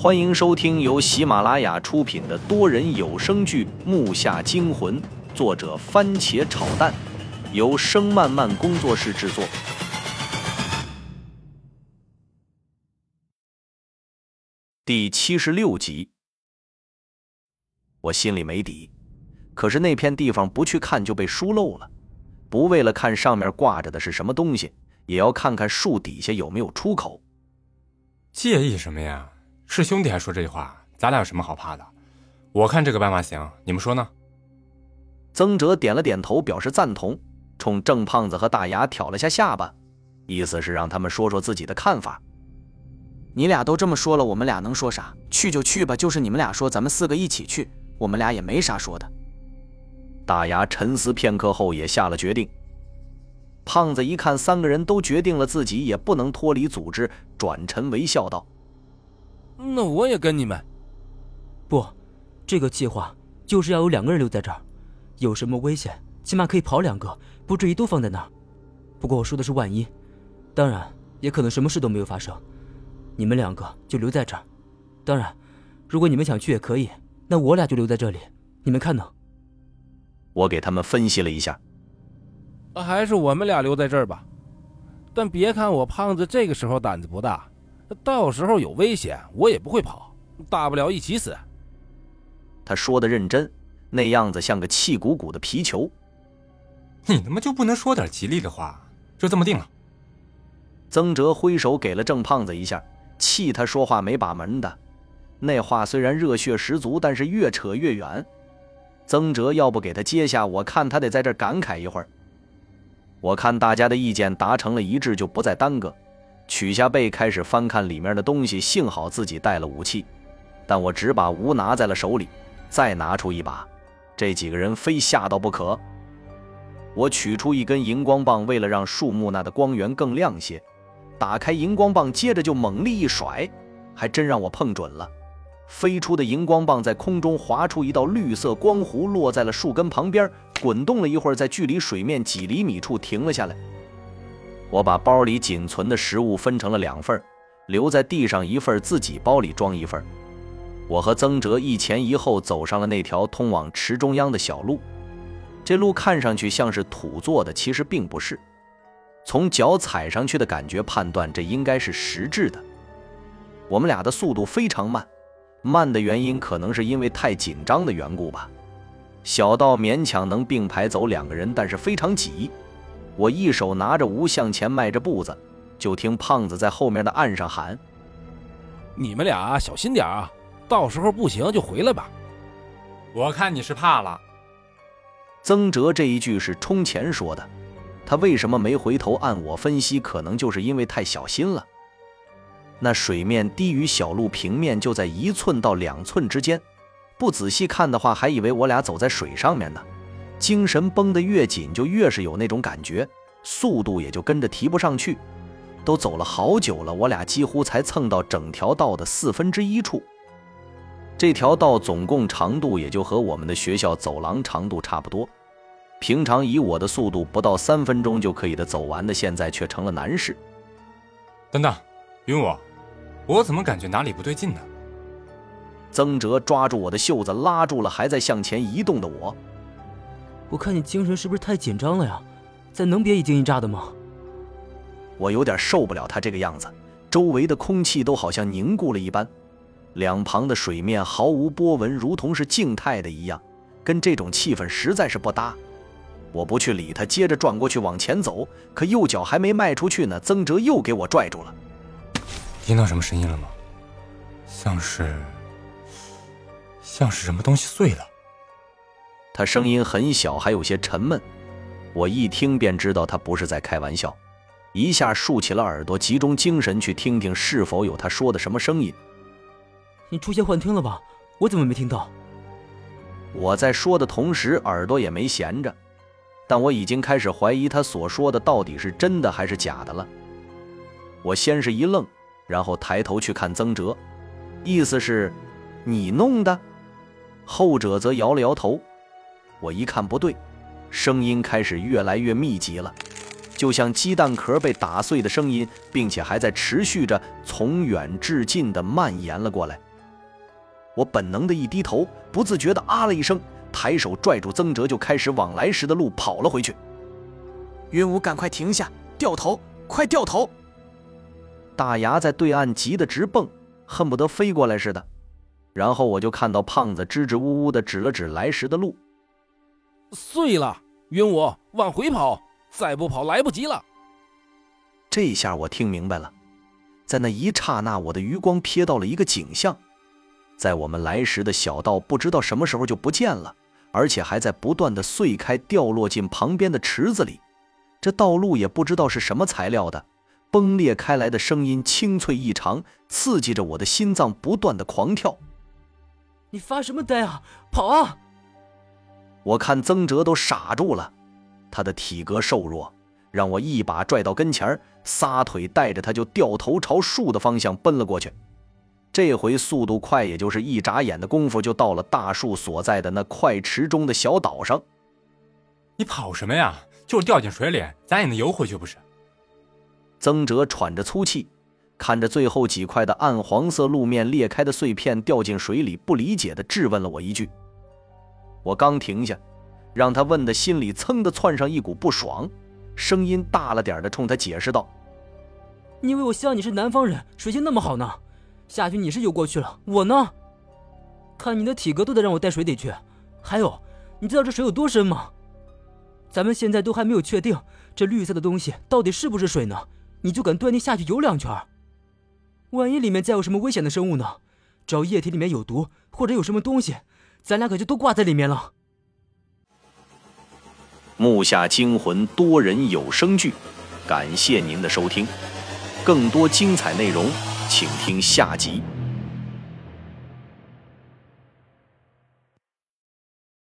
欢迎收听由喜马拉雅出品的多人有声剧《木下惊魂》，作者番茄炒蛋，由声漫漫工作室制作。第七十六集，我心里没底，可是那片地方不去看就被疏漏了，不为了看上面挂着的是什么东西，也要看看树底下有没有出口。介意什么呀？是兄弟还说这句话，咱俩有什么好怕的？我看这个办法行，你们说呢？曾哲点了点头，表示赞同，冲郑胖子和大牙挑了下下巴，意思是让他们说说自己的看法。你俩都这么说了，我们俩能说啥？去就去吧，就是你们俩说咱们四个一起去，我们俩也没啥说的。大牙沉思片刻后也下了决定。胖子一看三个人都决定了，自己也不能脱离组织，转沉为笑道。那我也跟你们。不，这个计划就是要有两个人留在这儿，有什么危险，起码可以跑两个，不至于都放在那儿。不过我说的是万一，当然也可能什么事都没有发生。你们两个就留在这儿，当然，如果你们想去也可以。那我俩就留在这里，你们看呢？我给他们分析了一下，还是我们俩留在这儿吧。但别看我胖子这个时候胆子不大。到时候有危险，我也不会跑，大不了一起死。他说的认真，那样子像个气鼓鼓的皮球。你他妈就不能说点吉利的话？就这么定了。曾哲挥手给了郑胖子一下，气他说话没把门的。那话虽然热血十足，但是越扯越远。曾哲要不给他接下，我看他得在这感慨一会儿。我看大家的意见达成了一致，就不再耽搁。取下背，开始翻看里面的东西。幸好自己带了武器，但我只把无拿在了手里，再拿出一把，这几个人非吓到不可。我取出一根荧光棒，为了让树木那的光源更亮些，打开荧光棒，接着就猛力一甩，还真让我碰准了。飞出的荧光棒在空中划出一道绿色光弧，落在了树根旁边，滚动了一会儿，在距离水面几厘米处停了下来。我把包里仅存的食物分成了两份留在地上一份，自己包里装一份。我和曾哲一前一后走上了那条通往池中央的小路。这路看上去像是土做的，其实并不是。从脚踩上去的感觉判断，这应该是石质的。我们俩的速度非常慢，慢的原因可能是因为太紧张的缘故吧。小道勉强能并排走两个人，但是非常挤。我一手拿着无向前迈着步子，就听胖子在后面的岸上喊：“你们俩小心点啊，到时候不行就回来吧。”我看你是怕了。曾哲这一句是冲前说的，他为什么没回头？按我分析，可能就是因为太小心了。那水面低于小路平面就在一寸到两寸之间，不仔细看的话，还以为我俩走在水上面呢。精神绷得越紧，就越是有那种感觉，速度也就跟着提不上去。都走了好久了，我俩几乎才蹭到整条道的四分之一处。这条道总共长度也就和我们的学校走廊长度差不多。平常以我的速度，不到三分钟就可以的走完的，现在却成了难事。等等，云武，我怎么感觉哪里不对劲呢？曾哲抓住我的袖子，拉住了还在向前移动的我。我看你精神是不是太紧张了呀？咱能别一惊一乍的吗？我有点受不了他这个样子，周围的空气都好像凝固了一般，两旁的水面毫无波纹，如同是静态的一样，跟这种气氛实在是不搭。我不去理他，接着转过去往前走，可右脚还没迈出去呢，曾哲又给我拽住了。听到什么声音了吗？像是，像是什么东西碎了。他声音很小，还有些沉闷，我一听便知道他不是在开玩笑，一下竖起了耳朵，集中精神去听听是否有他说的什么声音。你出现幻听了吧？我怎么没听到？我在说的同时，耳朵也没闲着，但我已经开始怀疑他所说的到底是真的还是假的了。我先是一愣，然后抬头去看曾哲，意思是，你弄的？后者则摇了摇头。我一看不对，声音开始越来越密集了，就像鸡蛋壳被打碎的声音，并且还在持续着从远至近的蔓延了过来。我本能的一低头，不自觉的啊了一声，抬手拽住曾哲，就开始往来时的路跑了回去。云武，赶快停下，掉头，快掉头！大牙在对岸急得直蹦，恨不得飞过来似的。然后我就看到胖子支支吾吾的指了指来时的路，碎了，晕我，往回跑，再不跑来不及了。这下我听明白了，在那一刹那，我的余光瞥到了一个景象，在我们来时的小道，不知道什么时候就不见了，而且还在不断的碎开，掉落进旁边的池子里。这道路也不知道是什么材料的，崩裂开来的声音清脆异常，刺激着我的心脏不断的狂跳。你发什么呆啊？跑啊！我看曾哲都傻住了，他的体格瘦弱，让我一把拽到跟前撒腿带着他就掉头朝树的方向奔了过去。这回速度快，也就是一眨眼的功夫就到了大树所在的那块池中的小岛上。你跑什么呀？就是掉进水里，咱也能游回去不是？曾哲喘着粗气。看着最后几块的暗黄色路面裂开的碎片掉进水里，不理解的质问了我一句。我刚停下，让他问的心里噌的窜上一股不爽，声音大了点的冲他解释道：“你以为我像你是南方人，水性那么好呢？下去你是游过去了，我呢？看你的体格都得让我带水底去。还有，你知道这水有多深吗？咱们现在都还没有确定这绿色的东西到底是不是水呢，你就敢断定下去游两圈？”万一里面再有什么危险的生物呢？只要液体里面有毒，或者有什么东西，咱俩可就都挂在里面了。木下惊魂多人有声剧，感谢您的收听，更多精彩内容，请听下集。